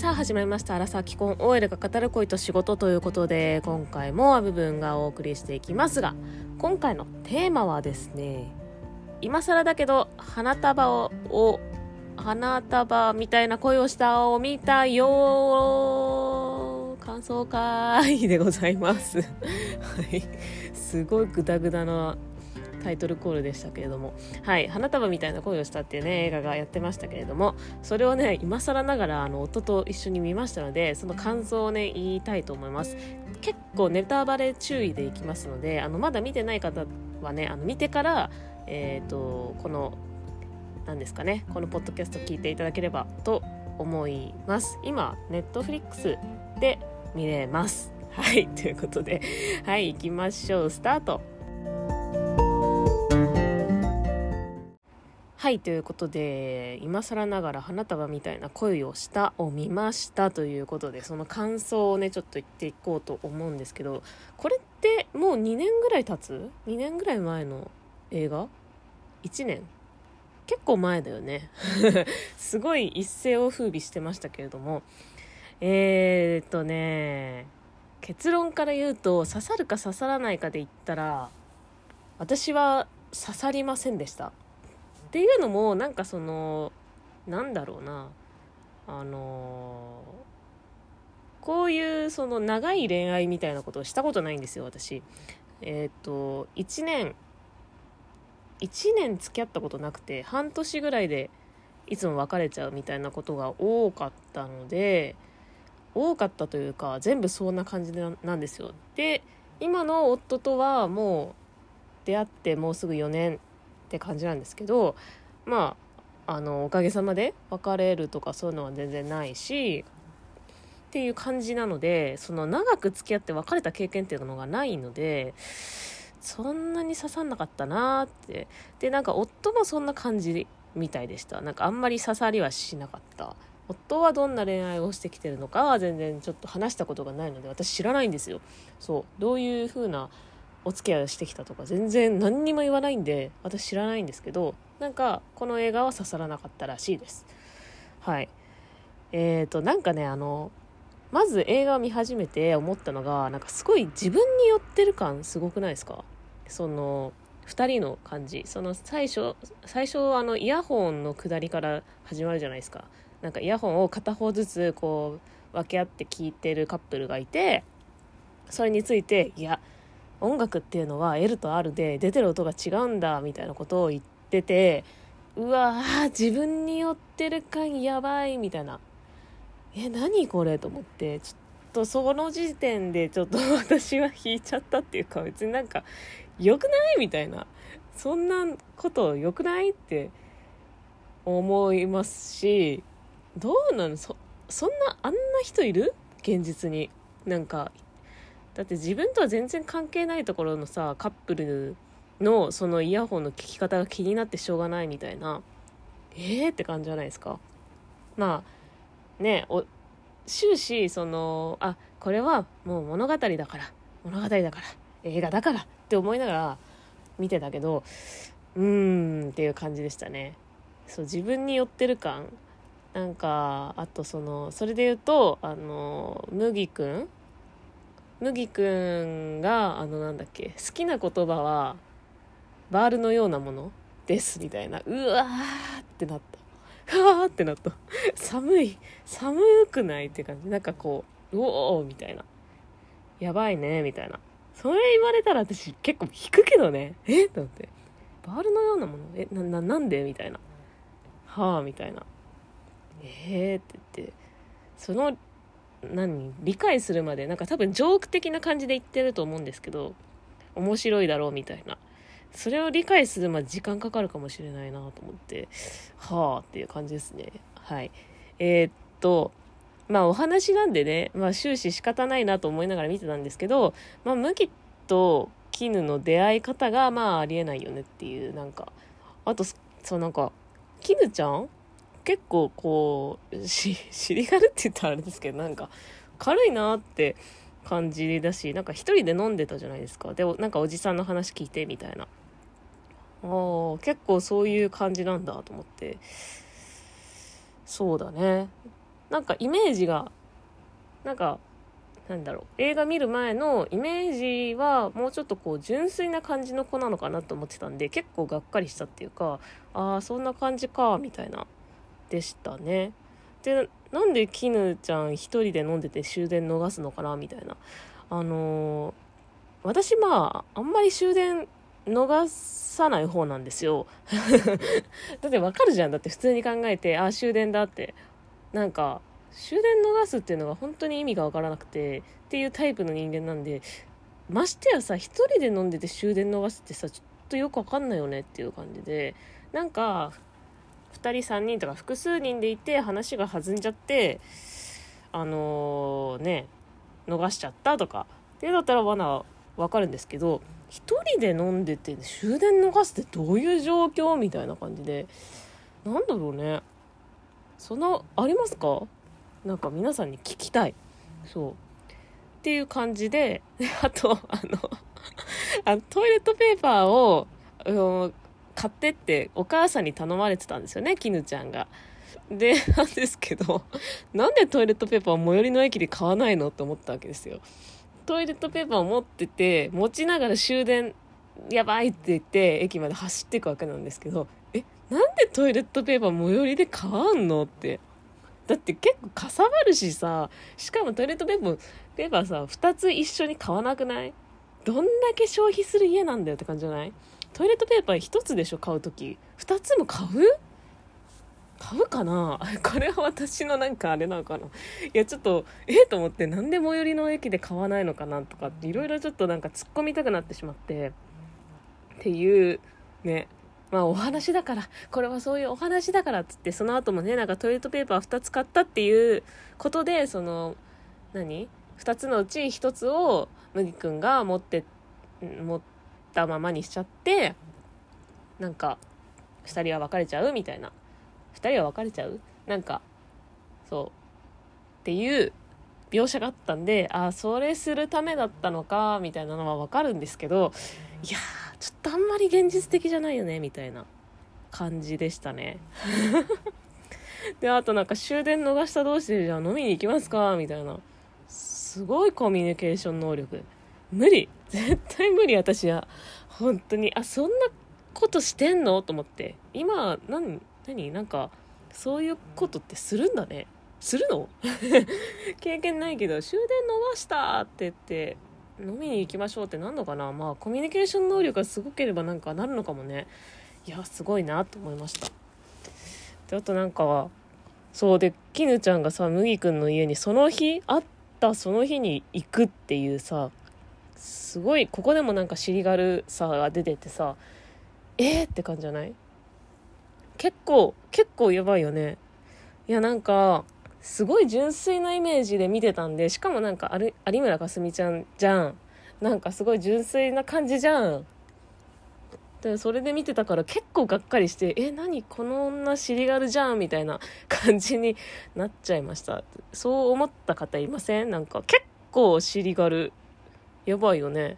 さあ始まりました「アラサー既婚 OL が語る恋と仕事」ということで今回もア部分がお送りしていきますが今回のテーマはですね今更だけど花束を花束みたいな恋をしたを見たよ感想会でございます。はい。すごいグダグダなタイトルコールでしたけれども、はい、花束みたいな恋をしたっていうね、映画がやってましたけれども、それをね、今更ながら、あの、夫と一緒に見ましたので、その感想をね、言いたいと思います。結構ネタバレ注意でいきますので、あの、まだ見てない方はね、あの、見てから、えっ、ー、と、この、何ですかね、このポッドキャスト聞いていただければと思います。今、ネットフリックスで見れます。はい、ということで、はい、行きましょう。スタート。はいということで今更ながら花束みたいな恋をしたを見ましたということでその感想をねちょっと言っていこうと思うんですけどこれってもう2年ぐらい経つ ?2 年ぐらい前の映画 ?1 年？結構前だよね すごい一世を風靡してましたけれどもえー、っとね結論から言うと刺さるか刺さらないかで言ったら私は刺さりませんでしたっていうのもなんかそのなんだろうな。あのこういうその長い恋愛みたいなことをしたことないんですよ私。えっ、ー、と1年1年付き合ったことなくて半年ぐらいでいつも別れちゃうみたいなことが多かったので多かったというか全部そんな感じなんですよ。で今の夫とはもう出会ってもうすぐ4年って感じなんですけどまああのおかげさまで別れるとかそういうのは全然ないしっていう感じなのでその長く付き合って別れた経験っていうのがないのでそんなに刺さんなかったなって。でなんか夫もそんな感じみたいでした。なんかあんまり刺さりはしなかった。夫はどんな恋愛をしてきてるのかは全然ちょっと話したことがないので私知らないんですよ。そう。どういう風なお付き合いをしてきたとか全然何にも言わないんで私知らないんですけどなんかこの映画は刺さらなかったらしいです。はい。えーとなんかねあのまず映画を見始めて思ったのがなんかすごい自分に寄ってる感すごくないですか？その2人の感じ。その最初最初あのイヤホンの下りから始まるじゃないですか。なんかイヤホンを片方ずつこう分け合って聴いてるカップルがいてそれについていや音楽っていうのは L と R で出てる音が違うんだみたいなことを言っててうわー自分に寄ってる感やばいみたいな。え何これと思って。ちょっとその時点でちょっと私は引いちゃったっていうか別になんか良くないみたいな。そんなこと良くないって思いますしどうなの？そそんなあんな人いる？現実に。なんかだって自分とは全然関係ないところのさカップルのそのイヤホンの聞き方が気になってしょうがないみたいなえーって感じじゃないですか。まあねお終始そのあこれはもう物語だから物語だから映画だからって思いながら見てたけどうーんっていう感じでしたね。そう自分に寄ってる感。なんかあとそのそれで言うとあの麦くん麦くんがあのなんだっけ好きな言葉はバールのようなものですみたいな。うわーってなった。うわーってなった。寒い寒くないって感じ。なんかこううおーみたいな。やばいねみたいな。それ言われたら私結構引くけどね。えっと思って。バールのようなもの？えなななんで？みたいな。はあみたいな。えーって言って。その何？理解するまでなんか多分ジョーク的な感じで言ってると思うんですけど面白いだろうみたいな。それを理解するまで時間かかるかもしれないなと思ってはあっていう感じですね。はい。えー、っとまあお話なんでね、まあ、終始仕方ないなと思いながら見てたんですけど、まあ、麦と絹の出会い方がまあありえないよねっていうなんかあとそうなんか絹ちゃん結構こうし尻軽って言ったらあれですけどなんか軽いなって感じだしなんか一人で飲んでたじゃないですか。でもなんかおじさんの話聞いてみたいな。あ結構そういう感じなんだと思って。そうだね。なんかイメージがなんかなんだろう。映画見る前のイメージはもうちょっとこう純粋な感じの子なのかなと思ってたんで結構がっかりしたっていうかああそんな感じかみたいな。でしたね。でなんで絹ちゃん一人で飲んでて終電逃すのかなみたいな。あのー、私まああんまり終電逃さない方なんですよ。だってわかるじゃん。だって普通に考えてあ終電だって。なんか終電逃すっていうのが本当に意味がわからなくてっていうタイプの人間なんでましてやさ一人で飲んでて終電逃すってさちょっとよくわかんないよねっていう感じで。なんか2人3人とか複数人でいて話が弾んじゃってあのー、ね逃しちゃったとか。っていうだったら罠わかるんですけど1人で飲んでて終電逃すってどういう状況みたいな感じで。なんだろうね。そんなありますか？なんか皆さんに聞きたい。そう。っていう感じで あとあのあのトイレットペーパーを、買ってってお母さんに頼まれてたんですよね絹ちゃんが。で なんですけどなんでトイレットペーパーを最寄りの駅で買わないのって思ったわけですよ。トイレットペーパーを持ってて持ちながら終電やばいって言って駅まで走っていくわけなんですけどえなんでトイレットペーパー最寄りで買わんのってだって結構かさばるしさしかもトイレットペーパーペーパーさ2つ一緒に買わなくない？どんだけ消費する家なんだよって感じじゃない？トイレットペーパー1つでしょ買う時。2つも買う？買うかな？これは私のなんかあれなのかな？いやちょっとえっ、と思ってなんで最寄りの駅で買わないのかなとかっていろいろちょっとなんか突っ込みたくなってしまって。っていうね。まあお話だから、これはそういうお話だからっつって、その後もね、なんかトイレットペーパー2つ買ったっていうことで、その、何 ?2 つのうち1つを麦くんが持って、持ったままにしちゃって、なんか、2人は別れちゃうみたいな。2人は別れちゃう？なんか、そう。っていう描写があったんで、ああ、それするためだったのか、みたいなのはわかるんですけど、いやー、ちょっとあんまり現実的じゃないよねみたいな感じでしたね。であとなんか終電逃した同士でじゃあ飲みに行きますかみたいな。すごいコミュニケーション能力。無理。絶対無理私は。本当に。あそんなことしてんの？と思って。今何何？なんかそういうことってするんだね。するの？経験ないけど終電逃したって言って飲みに行きましょうってなんのかな？まあコミュニケーション能力がすごければなんかなるのかもね。いやすごいなと思いました。であとなんかそうで絹ちゃんがさ麦くんの家にその日会ったその日に行くっていうさすごいここでもなんか尻軽さが出ててさえー、って感じじゃない？結構結構やばいよね。いやなんかすごい純粋なイメージで見てたんでしかもなんか有村架純ちゃんじゃん。なんかすごい純粋な感じじゃん。でそれで見てたから結構がっかりしてえ何？この女尻軽じゃんみたいな感じになっちゃいました。そう思った方いません？なんか結構尻軽。やばいよね。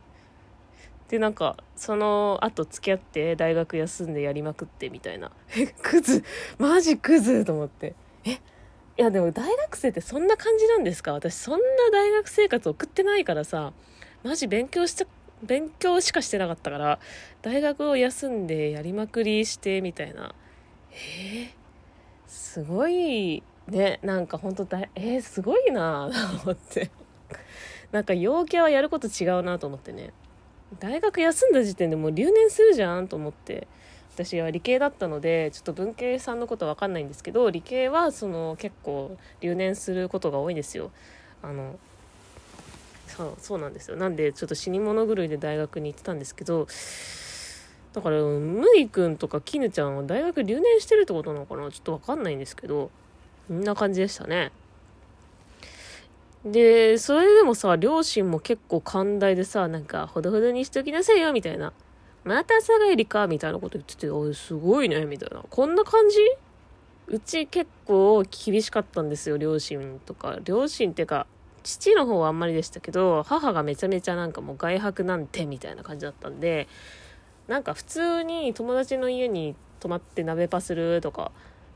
でなんかその後付き合って大学休んでやりまくってみたいな。えクズ。マジクズと思って。えいやでも大学生ってそんな感じなんですか？私そんな大学生活送ってないからさ。マジ勉強した勉強しかしてなかったから大学を休んでやりまくりしてみたいな。えー、すごいね。なんか本当だえー、すごいなと思って。なんか陽キャはやること違うなと思ってね。大学休んだ時点でもう留年するじゃんと思って。私は理系だったのでちょっと文系さんのことは分かんないんですけど理系はその結構留年することが多いんですよ。あのそうそうなんですよ。なんでちょっと死に物狂いで大学に行ってたんですけどだから麦君とか絹ちゃんは大学留年してるってことなのかな？ちょっと分かんないんですけどこんな感じでしたね。で、それでもさ、両親も結構寛大でさ、なんか、ほどほどにしときなさいよ、みたいな。また朝帰りかみたいなこと言ってて、おすごいね、みたいな。こんな感じ？うち結構厳しかったんですよ、両親とか。両親っていうか、父の方はあんまりでしたけど、母がめちゃめちゃなんかもう外泊なんてみたいな感じだったんで、なんか普通に友達の家に泊まって鍋パするとか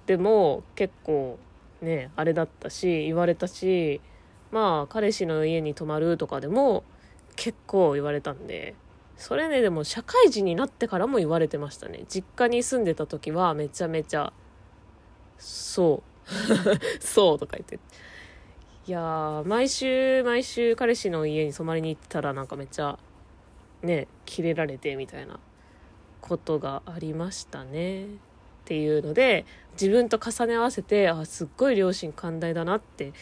でも結構ねあれだったし言われたしまあ彼氏の家に泊まるとかでも結構言われたんでそれねでも社会人になってからも言われてましたね。実家に住んでた時はめちゃめちゃそう。そうとか言って。いやー毎週毎週彼氏の家に泊まりに行ってたらなんかめっちゃねキレられてみたいなことがありましたね。っていうので自分と重ね合わせてあすっごい両親寛大だなって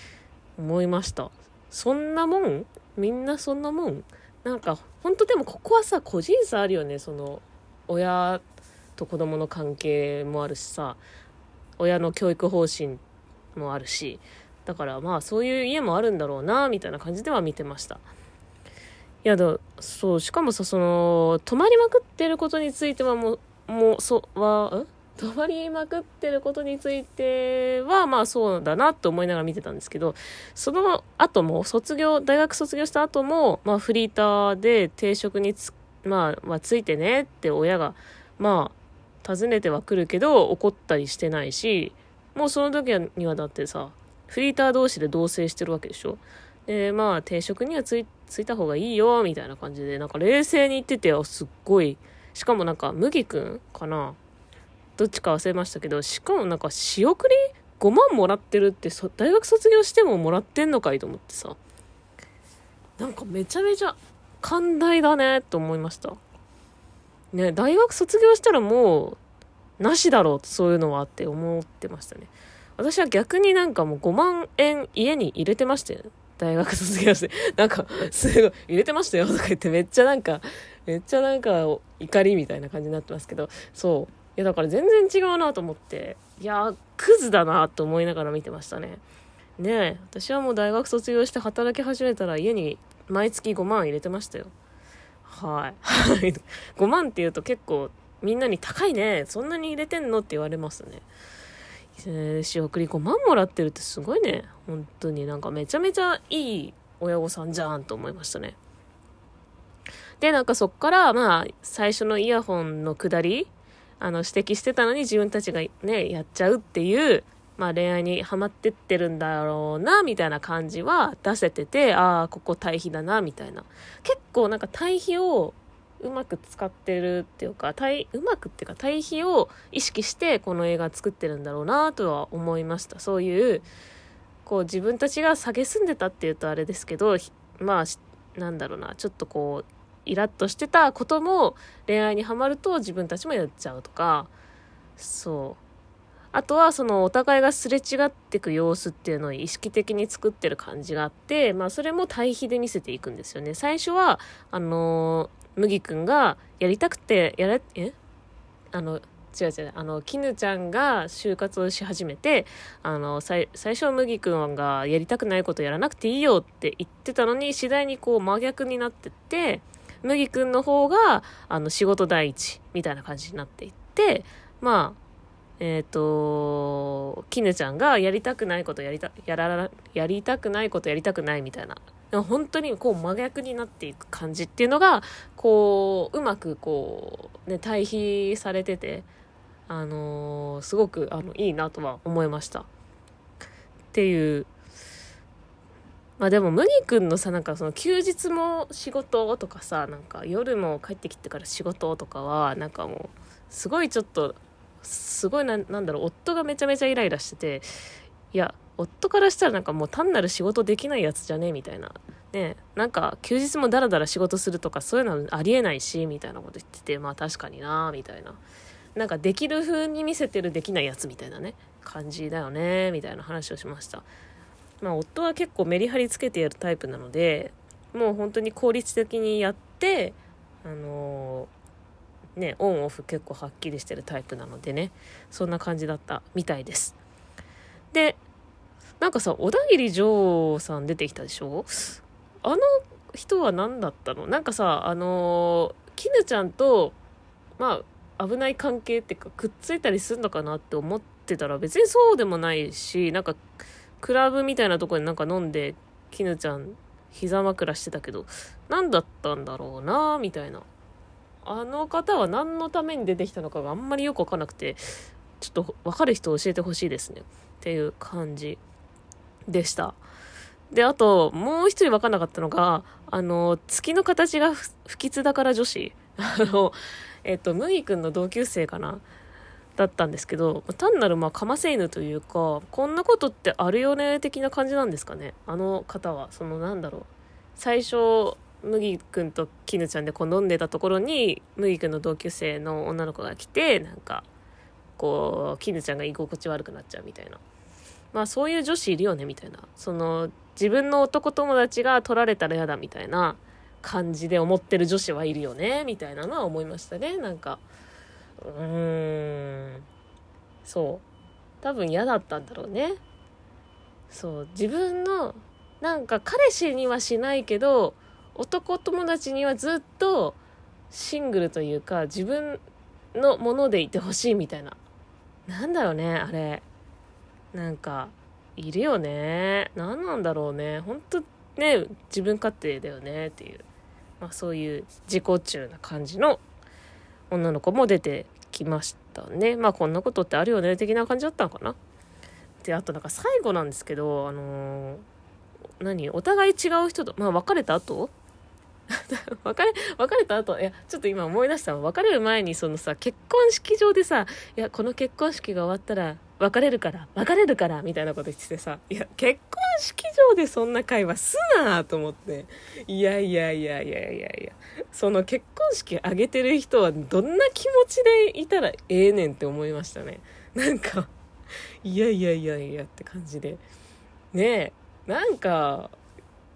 思いました。そんなもん？みんなそんなもん？なんか本当でもここはさ個人差あるよね。その親と子供の関係もあるしさ。親の教育方針もあるし。だからまあそういう家もあるんだろうなみたいな感じでは見てました。いやだそうしかもさその泊まりまくってることについてはもうもうそは泊まりまくってることについてはまあそうだなって思いながら見てたんですけどその後も卒業大学卒業した後もまあフリーターで定職につまあ、まあ、ついてねって親がまあ尋ねてはくるけど怒ったりしてないしもうその時にはだってさフリーター同士で同棲してるわけでしょ？でまあ定職にはついついた方がいいよみたいな感じでなんか冷静に言っててすっごい。しかもなんか麦くんかな？どっちか忘れましたけどしかもなんか仕送り5万もらってるって大学卒業してももらってんのかいと思ってさなんかめちゃめちゃ寛大だねと思いましたね大学卒業したらもうなしだろうそういうのはって思ってましたね私は逆になんかもう5万円家に入れてましたよ。大学卒業して。なんか、すごい、入れてましたよとか言ってめっちゃなんか、めっちゃなんか怒りみたいな感じになってますけど、そう。いやだから全然違うなと思って、いやクズだなと思いながら見てましたね。ねえ、私はもう大学卒業して働き始めたら家に毎月5万入れてましたよ。はい。5万って言うと結構みんなに高いね。そんなに入れてんのって言われますね。仕送り5万もらってるってすごいね。本当になんかめちゃめちゃいい親御さんじゃんと思いましたね。で、なんかそっから、まあ、最初のイヤホンの下り、あの、指摘してたのに自分たちがね、やっちゃうっていう、まあ恋愛にハマってってるんだろうな、みたいな感じは出せてて、ああ、ここ対比だな、みたいな。結構なんか対比をうまく使ってるっていうか対うまくっていうか対比を意識してこの映画作ってるんだろうなとは思いましたそういうこう自分たちが蔑んでたっていうとあれですけどまあなんだろうなちょっとこうイラッとしてたことも恋愛にはまると自分たちもやっちゃうとか。そう。あとはそのお互いがすれ違っていく様子っていうのを意識的に作ってる感じがあって、まあそれも対比で見せていくんですよね。最初は、あの麦くんがやりたくて、やれ、え？あの、違う違う、あの、絹ちゃんが就活をし始めて、あの、最最初麦くんがやりたくないことやらなくていいよって言ってたのに、次第にこう真逆になってって、麦くんの方が、あの、仕事第一みたいな感じになっていって、まあ、えっ、ー、と、絹ちゃんがやりたくないことやりた、やら、やりたくないことやりたくないみたいな。本当にこう真逆になっていく感じっていうのがこううまくこうね対比されててあのー、すごくあのいいなとは思いました。っていうまあでも麦くんのさなんかその休日も仕事とかさなんか夜も帰ってきてから仕事とかはなんかもうすごいちょっとすごいななんだろう夫がめちゃめちゃイライラしてていや夫からしたらなんかもう単なる仕事できないやつじゃねえみたいな。ねなんか休日もダラダラ仕事するとかそういうのはありえないし、みたいなこと言ってて、まあ確かになみたいな。なんかできる風に見せてるできないやつみたいなね、感じだよね、みたいな話をしました。まあ夫は結構メリハリつけてやるタイプなので、もう本当に効率的にやって、あのー、ね、オンオフ結構はっきりしてるタイプなのでね、そんな感じだったみたいです。で、なんかさ、小田切丈さん出てきたでしょ？あの人は何だったの？なんかさ、あのー、絹ちゃんと、まあ、危ない関係っていうか、くっついたりするのかなって思ってたら、別にそうでもないし、なんか、クラブみたいなとこでなんか飲んで、絹ちゃん、膝枕してたけど、何だったんだろうなみたいな。あの方は何のために出てきたのかがあんまりよくわかんなくて、ちょっと分かる人教えてほしいですね。っていう感じでした。で、あと、もう一人分かんなかったのが、あの、月の形が不吉だから女子。あの、えっ、と、麦くんの同級生かなだったんですけど、単なるまあかませ犬というか、こんなことってあるよね的な感じなんですかね？あの方は、そのなんだろう。最初、麦くんと絹ちゃんでこう飲んでたところに、麦くんの同級生の女の子が来て、なんか、こう、絹ちゃんが居心地悪くなっちゃうみたいな。まあそういう女子いるよねみたいな。その、自分の男友達が取られたら嫌だみたいな感じで思ってる女子はいるよねみたいなのは思いましたね。なんか。うーん。そう。多分嫌だったんだろうね。そう。自分のなんか彼氏にはしないけど男友達にはずっとシングルというか自分のものでいてほしいみたいな。なんだろうねあれ。なんかいるよね。何なんだろうね。ほんとね自分勝手だよねっていう、まあ、そういう自己中な感じの女の子も出てきましたね。まあこんなことってあるよね的な感じだったのかな。で、あとなんか最後なんですけど、あのー、何？お互い違う人と、まあ別れた後？別れ、別れた後、いや、ちょっと今思い出した別れる前にそのさ、結婚式場でさ、いや、この結婚式が終わったら、別れるから、別れるから、みたいなこと言っててさ、いや、結婚式場でそんな会話すなと思って、いやいやいやいやいやいや、その結婚式挙げてる人はどんな気持ちでいたらええねんって思いましたね。なんか、いやいやいやいやって感じで。ねえ、なんか、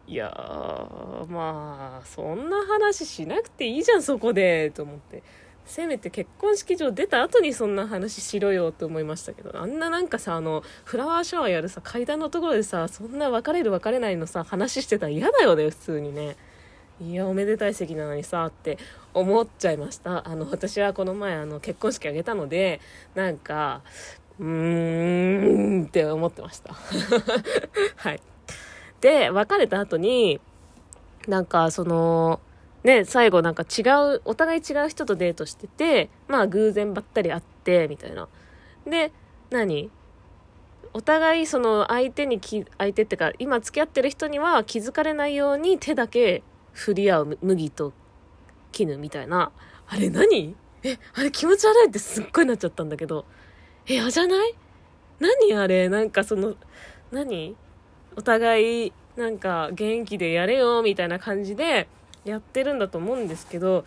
いやまあ、そんな話しなくていいじゃん、そこで、と思って。せめて結婚式場出た後にそんな話しろよと思いましたけど、あんななんかさ、あの、フラワーシャワーやるさ、階段のところでさ、そんな別れる別れないのさ、話してたら嫌だよね、普通にね。いや、おめでたい席なのにさ、って思っちゃいました。あの、私はこの前、あの、結婚式あげたので、なんか、うーんって思ってました。はい。で、別れた後に、なんか、その、ね、最後なんか違う、お互い違う人とデートしてて、まあ偶然ばったり会って、みたいな。で、何？お互いその相手にき、相手ってか、今付き合ってる人には気づかれないように手だけ振り合う麦と絹みたいな。あれ何？え、あれ気持ち悪いってすっごいなっちゃったんだけど。え、嫌じゃない？何あれ？なんかその、何？お互いなんか元気でやれよみたいな感じでやってるんだと思うんですけど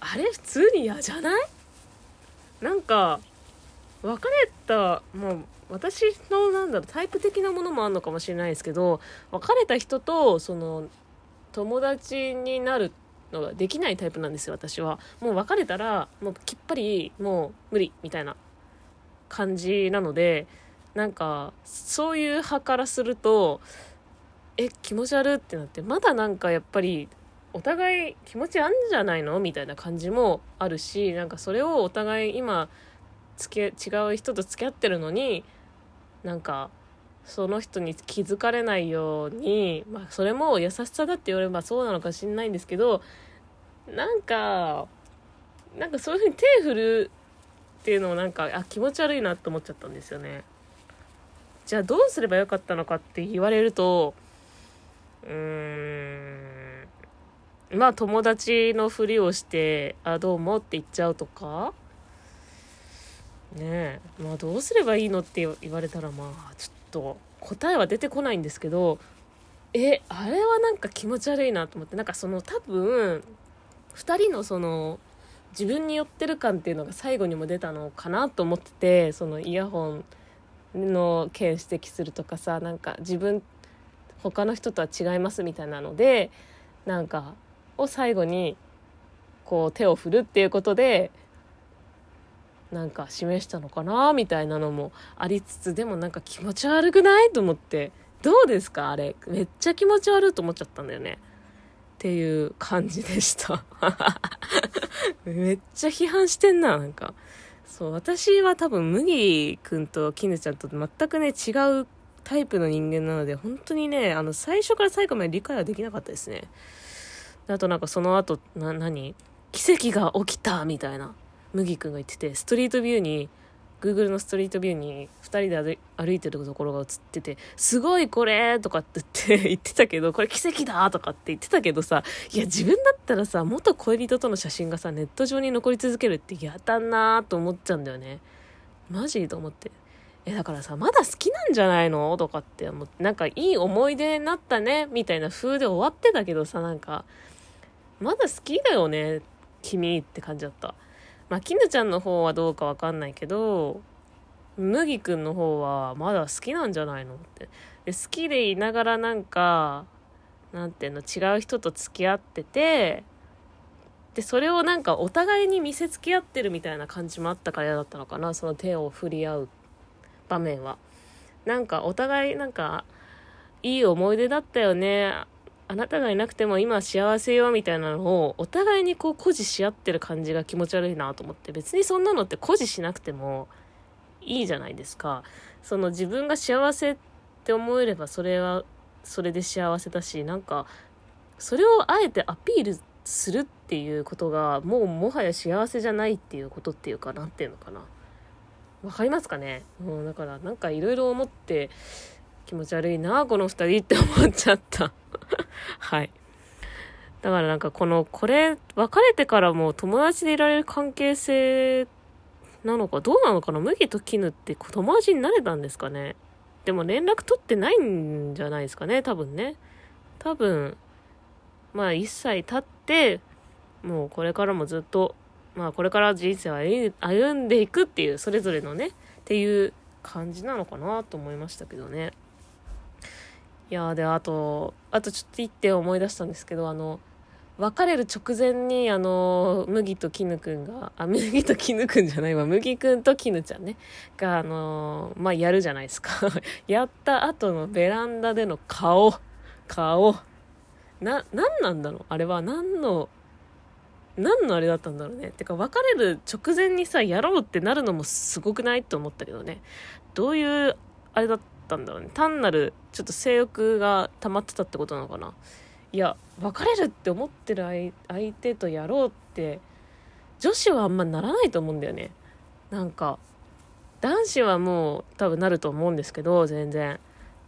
あれ普通に嫌じゃない？なんか別れたもう私のなんだろうタイプ的なものもあるのかもしれないですけど別れた人とその友達になるのができないタイプなんですよ私は。もう別れたらもうきっぱりもう無理みたいな感じなのでなんかそういう派からするとえ気持ち悪ってなってまだなんかやっぱりお互い気持ちあんじゃないの？みたいな感じもあるしなんかそれをお互い今つけ違う人と付き合ってるのになんかその人に気づかれないようにまあそれも優しさだって言わればそうなのかしんないんですけどなんかなんかそういうふうに手振るっていうのもなんかあ気持ち悪いなって思っちゃったんですよね。じゃあどうすればよかったのかって言われるとうーんまあ友達のふりをして「あどうも」って言っちゃうとか？ねえ。まあどうすればいいのって言われたらまあちょっと答えは出てこないんですけどえあれはなんか気持ち悪いなと思って。なんかその多分2人のその自分に寄ってる感っていうのが最後にも出たのかなと思っててそのイヤホンの件指摘するとかさなんか自分他の人とは違いますみたいなのでなんかを最後にこう手を振るっていうことでなんか示したのかなみたいなのもありつつでもなんか気持ち悪くないと思ってどうですか？あれ。めっちゃ気持ち悪いと思っちゃったんだよね。っていう感じでした。めっちゃ批判してんななんか。そう、私は多分、麦くんと絹ちゃんと全くね、違うタイプの人間なので、本当にね、あの、最初から最後まで理解はできなかったですね。あとなんかその後、な、何？奇跡が起きたみたいな、麦くんが言ってて、ストリートビューに、Google のストリートビューに2人で歩いてるところが映ってて、すごいこれとかって言って言ってたけど、これ奇跡だとかって言ってたけどさ、いや自分だったらさ、元恋人との写真がさ、ネット上に残り続けるって嫌だなーと思っちゃうんだよね。マジと思って。え、だからさ、まだ好きなんじゃないのとかって思って、なんかいい思い出になったね、みたいな風で終わってたけどさ、なんか、まだ好きだよね、君って感じだった。まあ、絹ちゃんの方はどうかわかんないけど、麦くんの方はまだ好きなんじゃないのって。で好きでいながらなんか、なんていうの、違う人と付き合ってて、で、それをなんかお互いに見せつけ合ってるみたいな感じもあったから嫌だったのかな、その手を振り合う場面は。なんかお互いなんか、いい思い出だったよね。あなたがいなくても今幸せよみたいなのをお互いにこう誇示し合ってる感じが気持ち悪いなと思って別にそんなのって誇示しなくてもいいじゃないですか。その自分が幸せって思えればそれはそれで幸せだしなんかそれをあえてアピールするっていうことがもうもはや幸せじゃないっていうことっていうかなんていうのかな。わかりますかね？もうだからなんかいろいろ思って気持ち悪いなこの二人って思っちゃった。はい。だからなんかこのこれ別れてからも友達でいられる関係性なのかどうなのかな？麦と絹って友達になれたんですかね？でも連絡取ってないんじゃないですかね？多分ね。多分まあ一歳経ってもうこれからもずっとまあこれから人生を歩んでいくっていうそれぞれのねっていう感じなのかなと思いましたけどね。いやであとあとちょっと一点思い出したんですけどあの別れる直前にあの麦と絹くんがあ麦と絹くんじゃないわ麦くんと絹ちゃんねがあのまあやるじゃないですか。やった後のベランダでの顔。顔。な何なんだろう？あれは何の何のあれだったんだろうね？てか別れる直前にさやろうってなるのもすごくない？と思ったけどね。どういうあれだった？ったんだろうね。単なるちょっと性欲が溜まってたってことなのかな。いや別れるって思ってる相手とやろうって女子はあんまならないと思うんだよね。なんか男子はもう多分なると思うんですけど全然。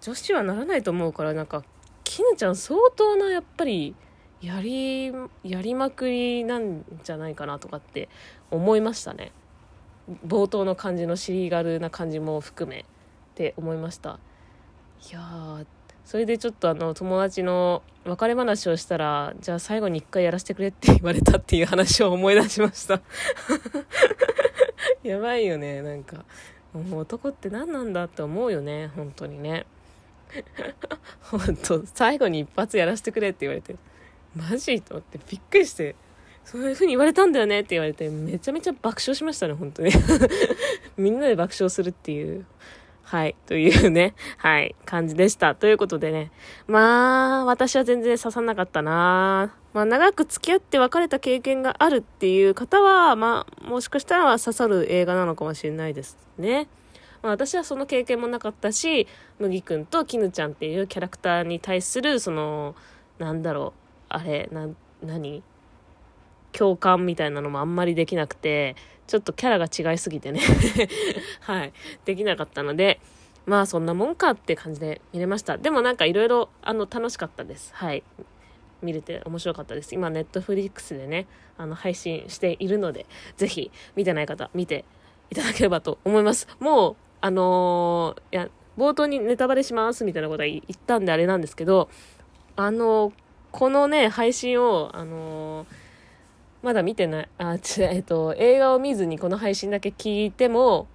女子はならないと思うからなんか絹ちゃん相当なやっぱりやりやりまくりなんじゃないかなとかって思いましたね。冒頭の感じの尻軽な感じも含め。って思いました。いやそれでちょっとあの友達の別れ話をしたらじゃあ最後に一回やらせてくれって言われたっていう話を思い出しました。やばいよねなんか。もう男って何なんだって思うよね本当にね。本当最後に一発やらせてくれって言われて。マジと思ってびっくりして。そういう風に言われたんだよねって言われてめちゃめちゃ爆笑しましたね本当に。みんなで爆笑するっていう。はい。というね、はい、感じでした。ということでね、まあ、私は全然刺さなかったなまあ、長く付き合って別れた経験があるっていう方は、まあ、もしかしたら刺さる映画なのかもしれないですね。まあ、私はその経験もなかったし、麦くんと絹ちゃんっていうキャラクターに対する、その、なんだろう、あれ、な、何？共感みたいなのもあんまりできなくて、ちょっとキャラが違いすぎてね はい、できなかったので、まあそんなもんかって感じで見れました。でもなんかいろいろ、あの、楽しかったです。はい。見れて面白かったです。今、ネットフリックスでね、あの、配信しているので、ぜひ、見てない方、見ていただければと思います。もう、あのー、いや、冒頭にネタバレしますみたいなことは言ったんであれなんですけど、あのー、このね、配信を、あのーまだ見てない、あ、えっと、映画を見ずにこの配信だけ聞いても、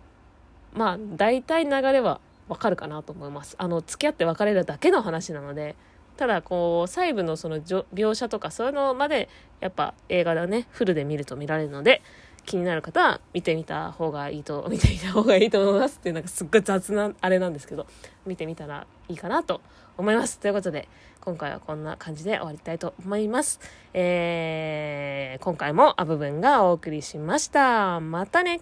まあ、大体流れはわかるかなと思います。あの、付き合って別れるだけの話なので、ただ、こう、細部のその描写とかそういうのまで、やっぱ映画だね、フルで見ると見られるので、気になる方は見てみた方がいいと、見てみた方がいいと思いますっていうなんかすっごい雑なあれなんですけど、見てみたらいいかなと思います。ということで、今回はこんな感じで終わりたいと思います。えー、今回もアブブンがお送りしました。またね